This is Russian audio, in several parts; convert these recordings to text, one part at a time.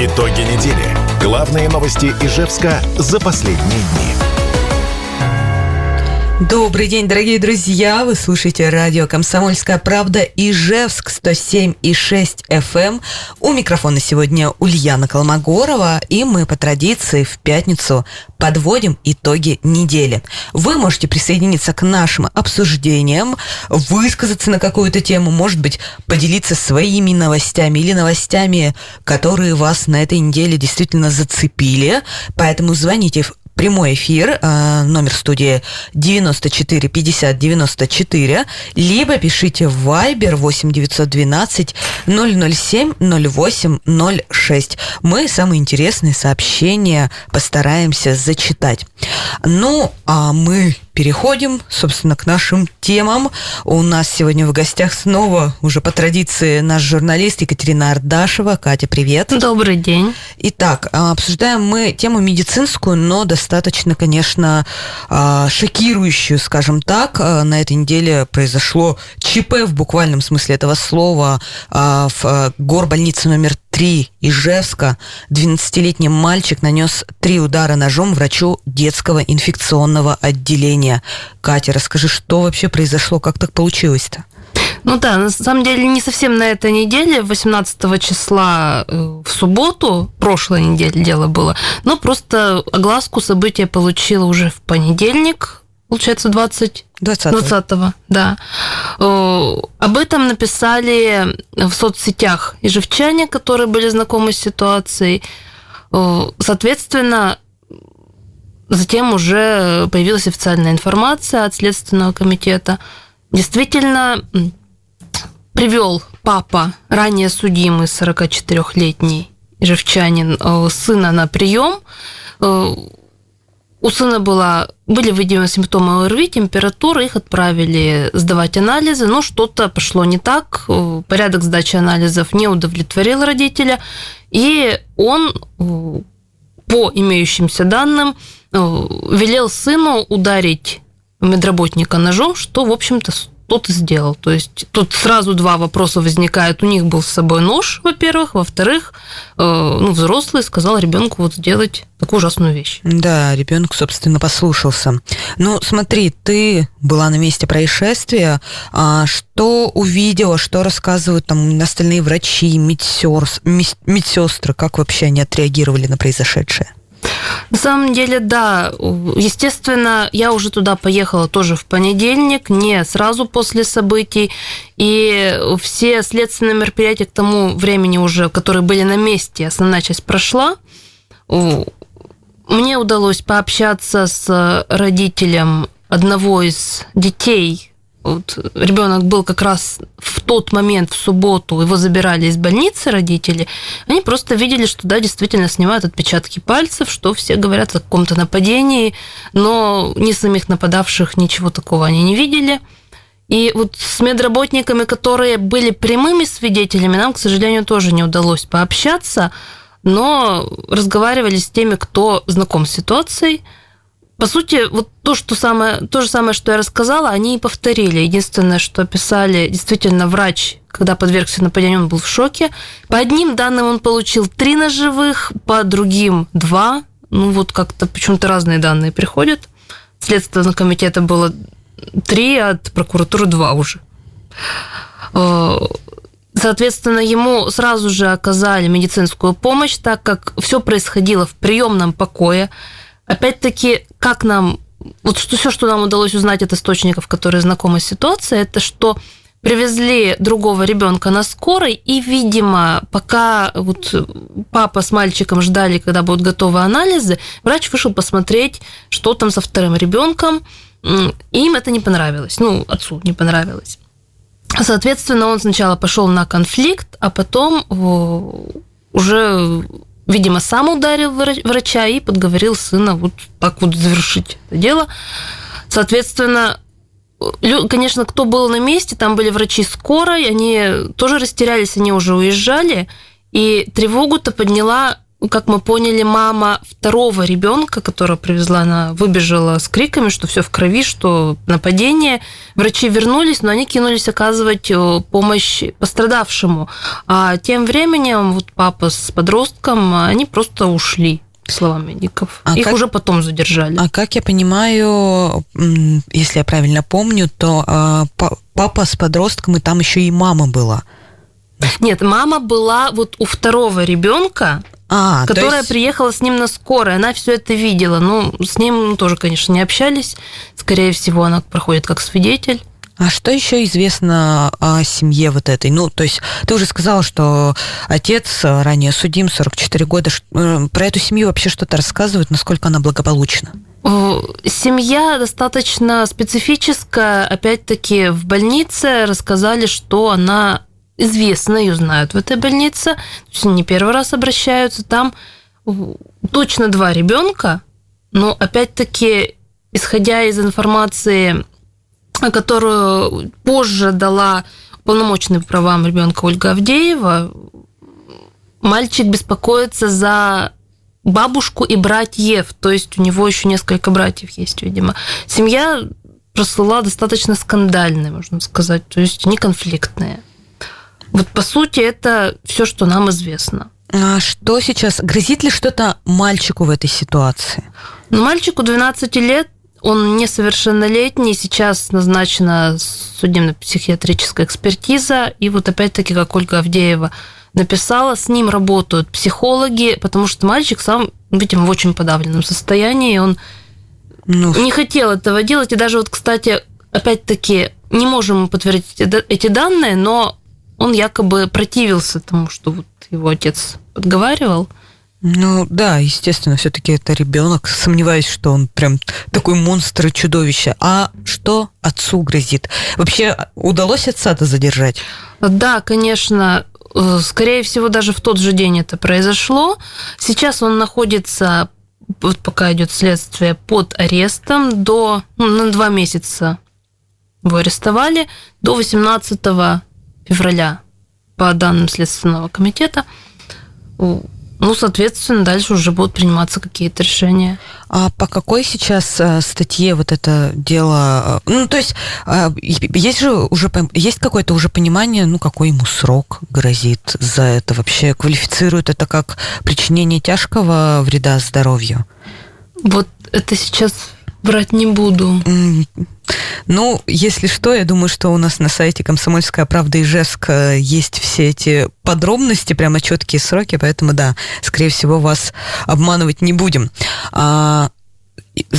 Итоги недели. Главные новости Ижевска за последние дни. Добрый день, дорогие друзья! Вы слушаете радио «Комсомольская правда» Ижевск 107,6 FM. Эм. У микрофона сегодня Ульяна Колмогорова, и мы по традиции в пятницу подводим итоги недели. Вы можете присоединиться к нашим обсуждениям, высказаться на какую-то тему, может быть, поделиться своими новостями или новостями, которые вас на этой неделе действительно зацепили. Поэтому звоните прямой эфир, э, номер студии 94 50 94, либо пишите в Viber 8 912 007 08 06. Мы самые интересные сообщения постараемся зачитать. Ну, а мы переходим, собственно, к нашим темам. У нас сегодня в гостях снова, уже по традиции, наш журналист Екатерина Ардашева. Катя, привет. Добрый день. Итак, а, обсуждаем мы тему медицинскую, но достаточно, конечно, а, шокирующую, скажем так. А, на этой неделе произошло ЧП в буквальном смысле этого слова в горбольнице номер 3 Ижевска 12-летний мальчик нанес три удара ножом врачу детского инфекционного отделения. Катя, расскажи, что вообще произошло, как так получилось-то? Ну да, на самом деле не совсем на этой неделе, 18 числа э, в субботу, прошлой неделе дело было, но просто огласку события получила уже в понедельник, получается, 20... 20 20 да. Об этом написали в соцсетях ижевчане, которые были знакомы с ситуацией. Соответственно, затем уже появилась официальная информация от Следственного комитета. Действительно, привел папа, ранее судимый 44-летний ижевчанин, сына на прием у сына была, были выявлены симптомы ОРВИ, температура, их отправили сдавать анализы, но что-то пошло не так, порядок сдачи анализов не удовлетворил родителя, и он по имеющимся данным велел сыну ударить медработника ножом, что, в общем-то, тот и сделал. То есть тут сразу два вопроса возникают. У них был с собой нож, во-первых. Во-вторых, э, ну, взрослый сказал ребенку вот сделать такую ужасную вещь. Да, ребенок, собственно, послушался. Ну, смотри, ты была на месте происшествия. А что увидела, что рассказывают там остальные врачи, медсестры, как вообще они отреагировали на произошедшее? На самом деле, да. Естественно, я уже туда поехала тоже в понедельник, не сразу после событий. И все следственные мероприятия к тому времени уже, которые были на месте, основная часть прошла. Мне удалось пообщаться с родителем одного из детей вот ребенок был как раз в тот момент, в субботу, его забирали из больницы родители, они просто видели, что да, действительно снимают отпечатки пальцев, что все говорят о каком-то нападении, но ни самих нападавших ничего такого они не видели. И вот с медработниками, которые были прямыми свидетелями, нам, к сожалению, тоже не удалось пообщаться, но разговаривали с теми, кто знаком с ситуацией, по сути, вот то, что самое, то же самое, что я рассказала, они и повторили. Единственное, что писали, действительно, врач, когда подвергся нападению, он был в шоке. По одним данным он получил три ножевых, по другим два. Ну, вот как-то почему-то разные данные приходят. Следственного комитета было три, а от прокуратуры два уже. Э, соответственно, ему сразу же оказали медицинскую помощь, так как все происходило в приемном покое опять-таки, как нам, вот что, все, что нам удалось узнать от источников, которые знакомы с ситуацией, это что привезли другого ребенка на скорой, и, видимо, пока вот папа с мальчиком ждали, когда будут готовы анализы, врач вышел посмотреть, что там со вторым ребенком, им это не понравилось, ну, отцу не понравилось. Соответственно, он сначала пошел на конфликт, а потом уже видимо, сам ударил врача и подговорил сына вот так вот завершить это дело. Соответственно, конечно, кто был на месте, там были врачи скорой, они тоже растерялись, они уже уезжали, и тревогу-то подняла как мы поняли, мама второго ребенка, которого привезла, она выбежала с криками, что все в крови, что нападение. Врачи вернулись, но они кинулись оказывать э, помощь пострадавшему. А тем временем вот папа с подростком, они просто ушли словам медиков. А Их как, уже потом задержали. А как я понимаю, если я правильно помню, то э, папа с подростком, и там еще и мама была. Нет, мама была вот у второго ребенка, а, которая есть... приехала с ним на скорой. Она все это видела. Ну, с ним тоже, конечно, не общались. Скорее всего, она проходит как свидетель. А что еще известно о семье вот этой? Ну, то есть ты уже сказала, что отец ранее судим, 44 года. Э, про эту семью вообще что-то рассказывают, насколько она благополучна? Семья достаточно специфическая. Опять-таки, в больнице рассказали, что она известно, ее знают в этой больнице, то есть не первый раз обращаются, там точно два ребенка, но опять-таки, исходя из информации, которую позже дала полномочный правам ребенка Ольга Авдеева, мальчик беспокоится за бабушку и братьев, то есть у него еще несколько братьев есть, видимо. Семья прослыла достаточно скандальной, можно сказать, то есть не конфликтная. Вот по сути это все, что нам известно. А что сейчас? Грозит ли что-то мальчику в этой ситуации? Ну, мальчику 12 лет, он несовершеннолетний, сейчас назначена судебно-психиатрическая экспертиза, и вот опять-таки, как Ольга Авдеева написала, с ним работают психологи, потому что мальчик сам, видимо, в очень подавленном состоянии, он ну... не хотел этого делать, и даже вот, кстати, опять-таки, не можем подтвердить эти данные, но он якобы противился тому, что вот его отец подговаривал. Ну да, естественно, все-таки это ребенок. Сомневаюсь, что он прям такой монстр и чудовище. А что отцу грозит? Вообще удалось отца-то задержать? Да, конечно. Э, скорее всего, даже в тот же день это произошло. Сейчас он находится, вот пока идет следствие, под арестом до ну, на два месяца его арестовали до 18 февраля по данным Следственного комитета. Ну, соответственно, дальше уже будут приниматься какие-то решения. А по какой сейчас э, статье вот это дело? Э, ну, то есть э, есть же уже есть какое-то уже понимание, ну, какой ему срок грозит за это вообще? Квалифицируют это как причинение тяжкого вреда здоровью? Вот это сейчас Брать не буду. Ну, если что, я думаю, что у нас на сайте «Комсомольская правда» Ижевск э, есть все эти подробности, прямо четкие сроки, поэтому, да, скорее всего, вас обманывать не будем. А,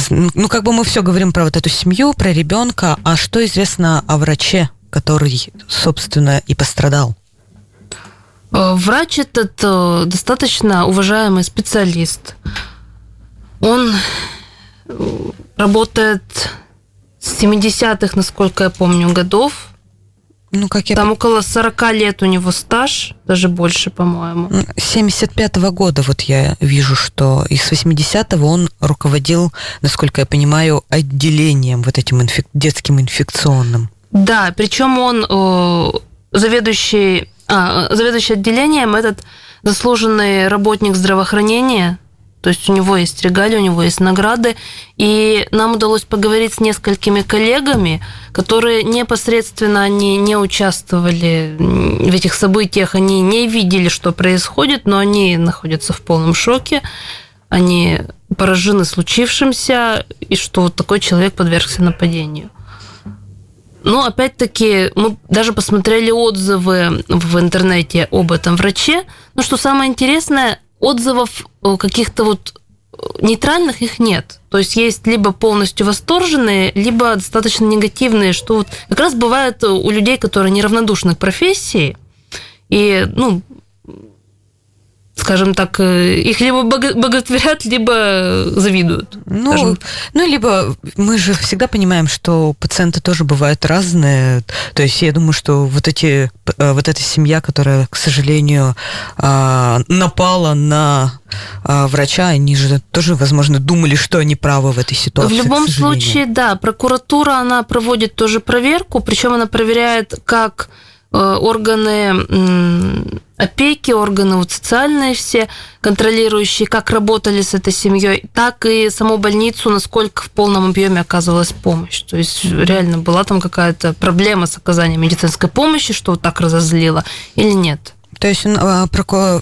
ну, как бы мы все говорим про вот эту семью, про ребенка, а что известно о враче, который, собственно, и пострадал? Э, врач этот э, достаточно уважаемый специалист. Он работает 70-х, насколько я помню, годов. Ну, как я... Там около 40 лет у него стаж, даже больше, по-моему. 75-го года вот я вижу, что из 80-го он руководил, насколько я понимаю, отделением вот этим инфек... детским инфекционным. Да, причем он э, заведующий, а, заведующий отделением, этот заслуженный работник здравоохранения, то есть у него есть регалии, у него есть награды. И нам удалось поговорить с несколькими коллегами, которые непосредственно они не участвовали в этих событиях, они не видели, что происходит, но они находятся в полном шоке. Они поражены случившимся, и что вот такой человек подвергся нападению. Но опять-таки мы даже посмотрели отзывы в интернете об этом враче. Но что самое интересное, отзывов э, каких-то вот э, нейтральных их нет. То есть есть либо полностью восторженные, либо достаточно негативные, что вот как раз бывает у людей, которые неравнодушны к профессии, и, ну, скажем так, э, их либо боготворят, либо завидуют. Ну, ну, либо мы же всегда понимаем, что пациенты тоже бывают разные. То есть я думаю, что вот эти, э, вот эта семья, которая, к сожалению, а, напала на а, врача, они же тоже, возможно, думали, что они правы в этой ситуации. В любом случае, да, прокуратура, она проводит тоже проверку, причем она проверяет как э, органы опеки, органы вот социальные все, контролирующие, как работали с этой семьей, так и саму больницу, насколько в полном объеме оказывалась помощь. То есть реально была там какая-то проблема с оказанием медицинской помощи, что вот так разозлило, или нет? То есть а,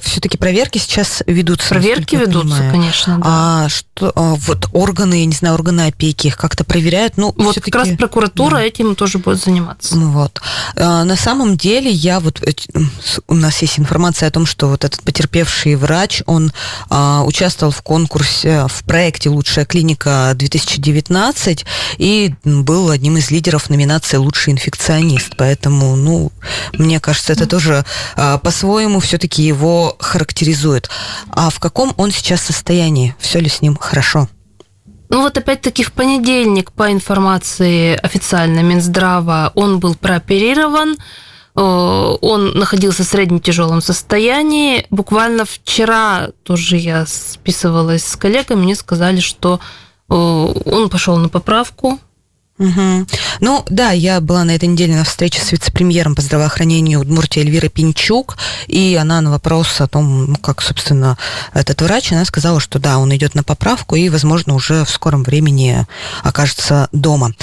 все-таки проверки сейчас ведутся? Проверки ведутся, понимаю. конечно. Да. А что а, вот органы, я не знаю, органы опеки их как-то проверяют? Ну, вот как раз прокуратура да. этим тоже будет заниматься. Ну вот. А, на самом деле я вот у нас есть информация о том, что вот этот потерпевший врач, он а, участвовал в конкурсе в проекте "Лучшая клиника 2019" и был одним из лидеров номинации "Лучший инфекционист". Поэтому, ну, мне кажется, это тоже а, по по-своему все-таки его характеризует. А в каком он сейчас состоянии? Все ли с ним хорошо? Ну вот опять-таки в понедельник, по информации официально Минздрава, он был прооперирован, э, он находился в средне тяжелом состоянии. Буквально вчера тоже я списывалась с коллегами, мне сказали, что э, он пошел на поправку, Угу. Ну да, я была на этой неделе на встрече с вице-премьером по здравоохранению Удмуртии Эльвирой Пинчук, и она на вопрос о том, ну, как, собственно, этот врач, она сказала, что да, он идет на поправку и, возможно, уже в скором времени окажется дома.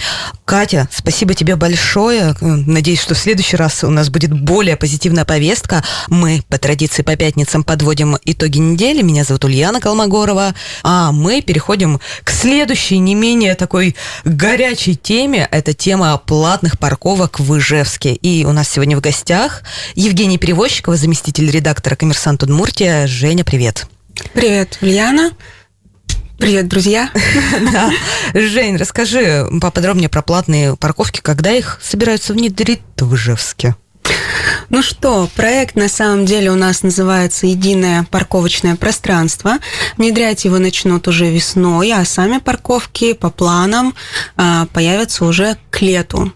Катя, спасибо тебе большое. Надеюсь, что в следующий раз у нас будет более позитивная повестка. Мы по традиции по пятницам подводим итоги недели. Меня зовут Ульяна Колмогорова, а мы переходим к следующей, не менее такой горячей теме. Это тема платных парковок в Ижевске. И у нас сегодня в гостях Евгений Перевозчикова, заместитель редактора «Коммерсант Удмуртия». Женя, привет. Привет, Ульяна. Привет, друзья. Да. Жень, расскажи поподробнее про платные парковки, когда их собираются внедрить в Ижевске. Ну что, проект на самом деле у нас называется «Единое парковочное пространство». Внедрять его начнут уже весной, а сами парковки по планам а, появятся уже к лету.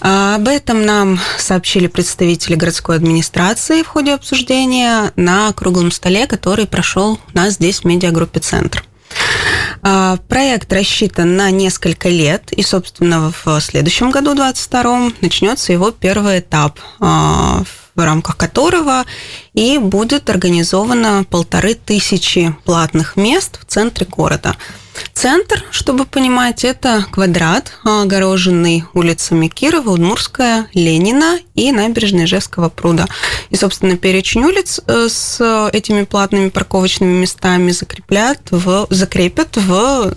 А, об этом нам сообщили представители городской администрации в ходе обсуждения на круглом столе, который прошел у нас здесь в медиагруппе «Центр». А, проект рассчитан на несколько лет, и, собственно, в следующем году, 2022, начнется его первый этап, а, в рамках которого и будет организовано полторы тысячи платных мест в центре города. Центр, чтобы понимать, это квадрат, огороженный улицами Кирова, Удмурская, Ленина и набережной Ижевского пруда. И, собственно, перечень улиц э, с этими платными парковочными местами закреплят в, закрепят в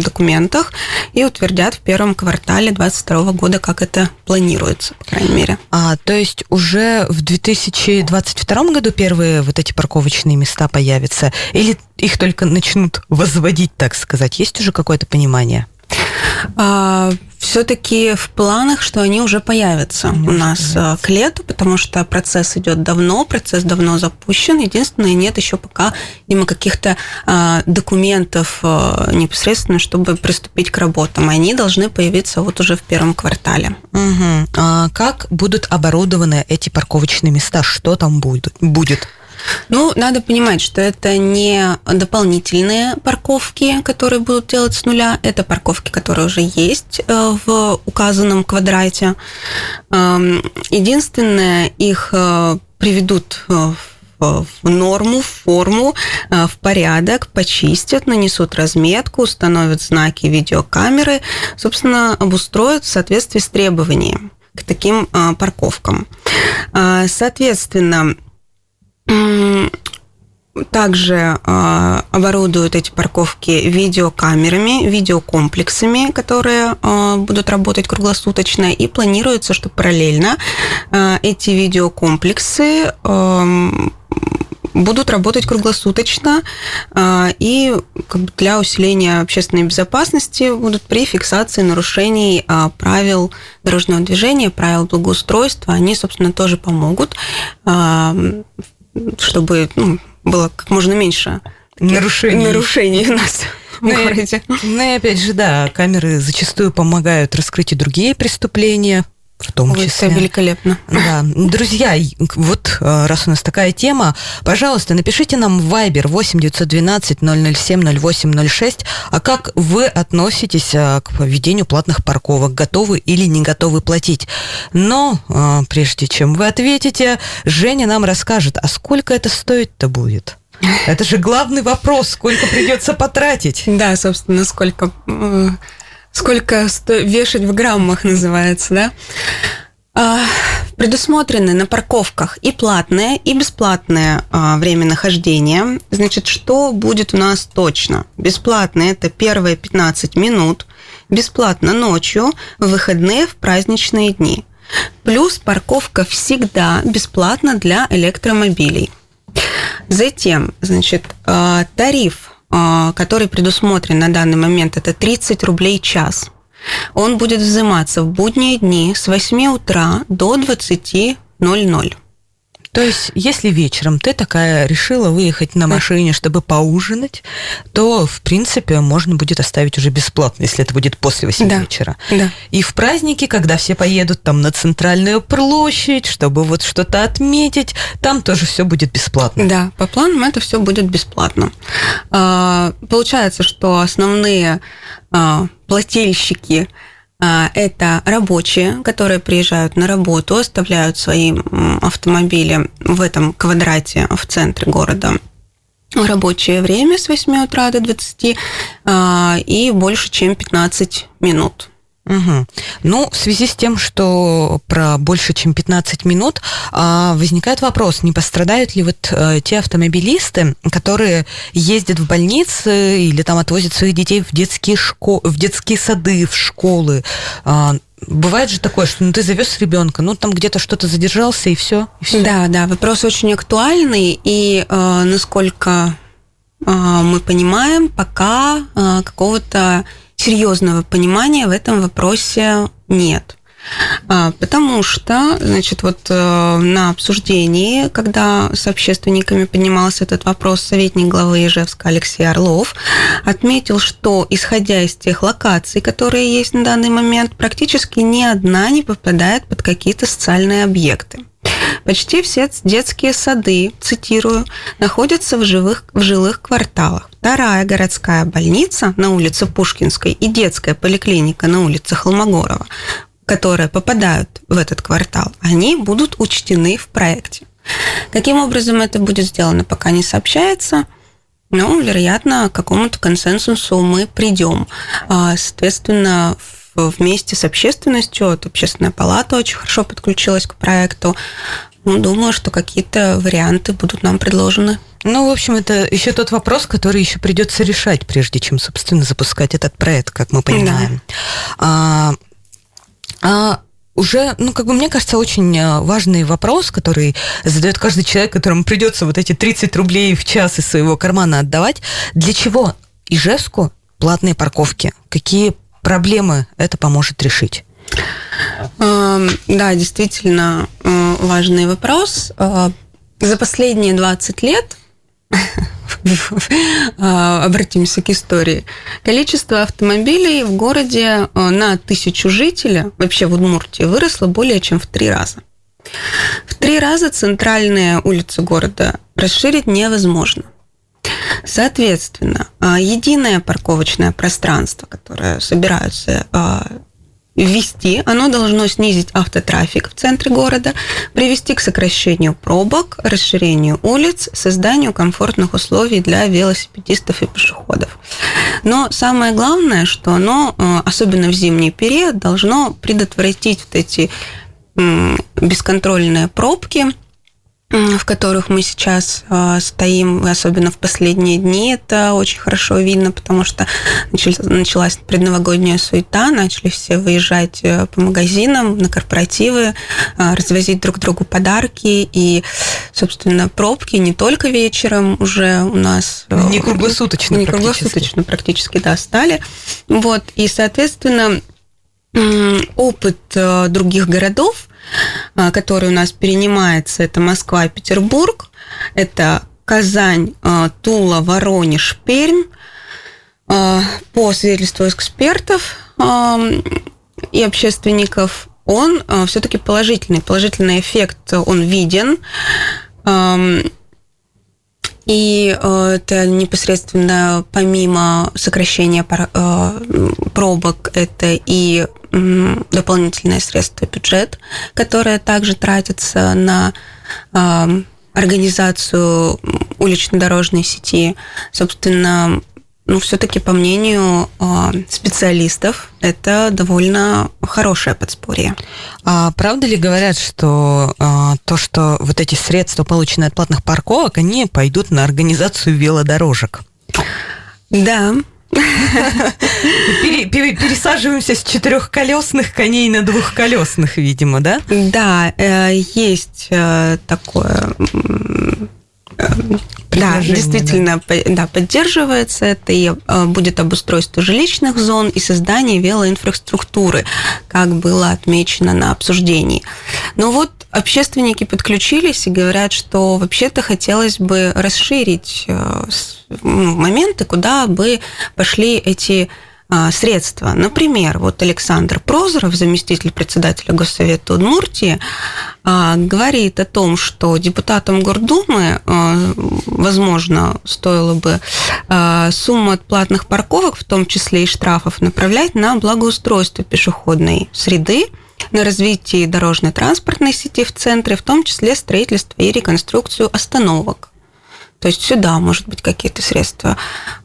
документах и утвердят в первом квартале 2022 года, как это планируется, по крайней мере. А, то есть уже в 2022 году первые вот эти парковочные места появятся? Или их только начнут возводить, так сказать? Есть уже какое-то понимание? А, все-таки в планах, что они уже появятся они у нас появятся. к лету, потому что процесс идет давно, процесс давно запущен. Единственное, нет еще пока има каких-то а, документов а, непосредственно, чтобы приступить к работам. Они должны появиться вот уже в первом квартале. Угу. А как будут оборудованы эти парковочные места? Что там будет? будет? Ну, надо понимать, что это не дополнительные парковки, которые будут делать с нуля, это парковки, которые уже есть э, в указанном квадрате. Эм, единственное, их э, приведут в в норму, в форму, э, в порядок, почистят, нанесут разметку, установят знаки видеокамеры, собственно, обустроят в соответствии с требованием к таким парковкам. Соответственно, также э, оборудуют эти парковки видеокамерами, видеокомплексами, которые э, будут работать круглосуточно, и планируется, что параллельно э, эти видеокомплексы э, будут работать круглосуточно э, и для усиления общественной безопасности будут при фиксации нарушений э, правил дорожного движения, правил благоустройства. Они, собственно, тоже помогут э, чтобы ну, было как можно меньше нарушений, нарушений у нас в ну, городе. Ну и опять же, да, камеры зачастую помогают раскрыть и другие преступления, в том Ой, числе. Это великолепно. Да. Друзья, вот э, раз у нас такая тема, пожалуйста, напишите нам в Viber 8 912 007 0806, а как вы относитесь э, к введению платных парковок? Готовы или не готовы платить? Но э, прежде чем вы ответите, Женя нам расскажет, а сколько это стоить-то будет? Это же главный вопрос, сколько придется потратить. Да, собственно, сколько, сколько сто- вешать в граммах называется, да? А, Предусмотрены на парковках и платное, и бесплатное а, время нахождения. Значит, что будет у нас точно? Бесплатное – это первые 15 минут, бесплатно ночью, в выходные, в праздничные дни. Плюс парковка всегда бесплатна для электромобилей. Затем, значит, э, тариф, который предусмотрен на данный момент, это 30 рублей час. Он будет взиматься в будние дни с 8 утра до 20.00. То есть, если вечером ты такая решила выехать на машине, чтобы поужинать, то, в принципе, можно будет оставить уже бесплатно, если это будет после 8 Да. вечера. Да. И в праздники, когда все поедут там на центральную площадь, чтобы вот что-то отметить, там тоже все будет бесплатно. Да, по планам это все будет бесплатно. А, Получается, что основные а, плательщики это рабочие, которые приезжают на работу, оставляют свои автомобили в этом квадрате в центре города в рабочее время с 8 утра до 20 а, и больше, чем 15 минут. Мгм. Ну, в связи с тем, что про больше, чем 15 минут, а, возникает вопрос, не пострадают ли вот э, те автомобилисты, которые ездят в больницы или там отвозят своих детей в детские, шко... в детские сады, в школы. А, Бывает же такое, что ну, ты завез ребенка, ну там где-то что-то задержался и все. Да, да, вопрос очень актуальный, и э, насколько э, мы понимаем, пока э, какого-то серьезного понимания в этом вопросе нет. А, Потому что, значит, вот э, на обсуждении, когда с общественниками поднимался этот вопрос, советник главы Ижевска Алексей Орлов отметил, что, исходя из тех локаций, которые есть на данный момент, практически ни одна не попадает под какие-то социальные объекты. Почти все детские сады, цитирую, находятся в, живых, в жилых кварталах. Вторая городская больница на улице Пушкинской и детская поликлиника на улице Холмогорова, которые попадают в этот квартал, они будут учтены в проекте. Каким образом это будет сделано, пока не сообщается. Но, вероятно, к какому-то консенсусу мы придем. А, Соответственно, вместе с общественностью, вот общественная палата очень хорошо подключилась к проекту. Ну, думаю, что какие-то варианты будут нам предложены. Ну, в общем, это еще тот вопрос, который еще придется решать, прежде чем, собственно, запускать этот проект, как мы понимаем. А, а уже, ну, как бы, мне кажется, очень э, важный вопрос, который задает каждый человек, которому придется вот эти 30 рублей в час из своего кармана отдавать. Для чего Ижевску платные парковки? Какие проблемы это поможет решить? Эм, Да, действительно э, важный вопрос. Э, За последние 20 лет э, обратимся к истории. Количество автомобилей в городе э, на тысячу жителей, вообще в Удмуртии, выросло более чем в три раза. В три раза центральные улицы города расширить невозможно. Соответственно, единое парковочное пространство, которое собираются ввести, оно должно снизить автотрафик в центре города, привести к сокращению пробок, расширению улиц, созданию комфортных условий для велосипедистов и пешеходов. Но самое главное, что оно, э, особенно в зимний период, должно предотвратить вот эти бесконтрольные пробки, в которых мы сейчас э, стоим, особенно в последние дни, это очень хорошо видно, потому что начал- началась предновогодняя суета, начали все выезжать э, по магазинам, на корпоративы, э, развозить друг другу подарки, и, собственно, пробки не только вечером уже у нас... э, Не круглосуточно Не практически. круглосуточно практически, да, стали. Вот, и, соответственно, опыт э, других городов, который у нас перенимается, это Москва и Петербург, это Казань, э, Тула, Воронеж, Пермь. Э, По свидетельству экспертов и общественников, он все-таки положительный. Положительный эффект, он виден. И это непосредственно помимо сокращения пробок, это и дополнительное средство бюджет, которое также тратится на организацию улично-дорожной сети. Собственно, ну, все-таки, по мнению специалистов, это довольно хорошее подспорье. А правда ли говорят, что а, то, что вот эти средства, полученные от платных парковок, они пойдут на организацию велодорожек? Да, Пересаживаемся с четырехколесных коней на двухколесных, видимо, да? Да, э, есть э, такое да, действительно, да. да, поддерживается это, и э, будет обустройство жилищных зон и создание велоинфраструктуры, как было отмечено на обсуждении. Но вот общественники подключились и говорят, что вообще-то хотелось бы расширить э, моменты, куда бы пошли эти средства. Например, вот Александр Прозоров, заместитель председателя Госсовета Удмуртии, а, говорит о том, что депутатам Гордумы, а, возможно, стоило бы сумму от платных парковок, в том числе и штрафов, направлять на благоустройство пешеходной среды, на развитие дорожно-транспортной сети в центре, в том числе строительство и реконструкцию остановок. То есть сюда, может быть, какие-то средства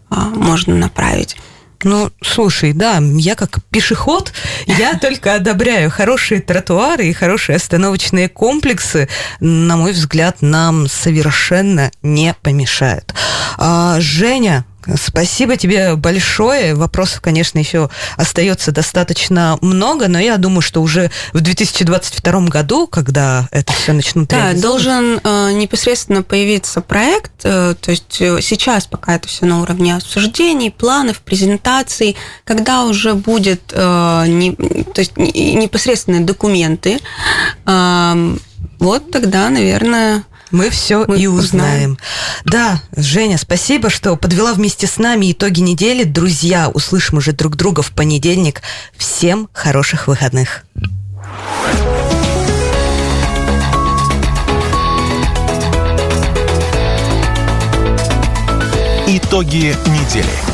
можно направить. Ну, слушай, да, я как пешеход, я только одобряю хорошие тротуары и хорошие остановочные комплексы, на мой взгляд, нам совершенно не помешают. А, Женя, Спасибо тебе большое. Вопросов, конечно, еще остается достаточно много, но я думаю, что уже в 2022 году, когда это все начнут Да, должен э, непосредственно появиться проект, э, то есть э, сейчас пока это все на уровне обсуждений, планов, презентаций, когда уже будет э, не, то есть непосредственные документы, э, вот тогда, наверное, мы все Мы и узнаем. узнаем. Да, Женя, спасибо, что подвела вместе с нами итоги недели. Друзья, услышим уже друг друга в понедельник. Всем хороших выходных. Итоги недели.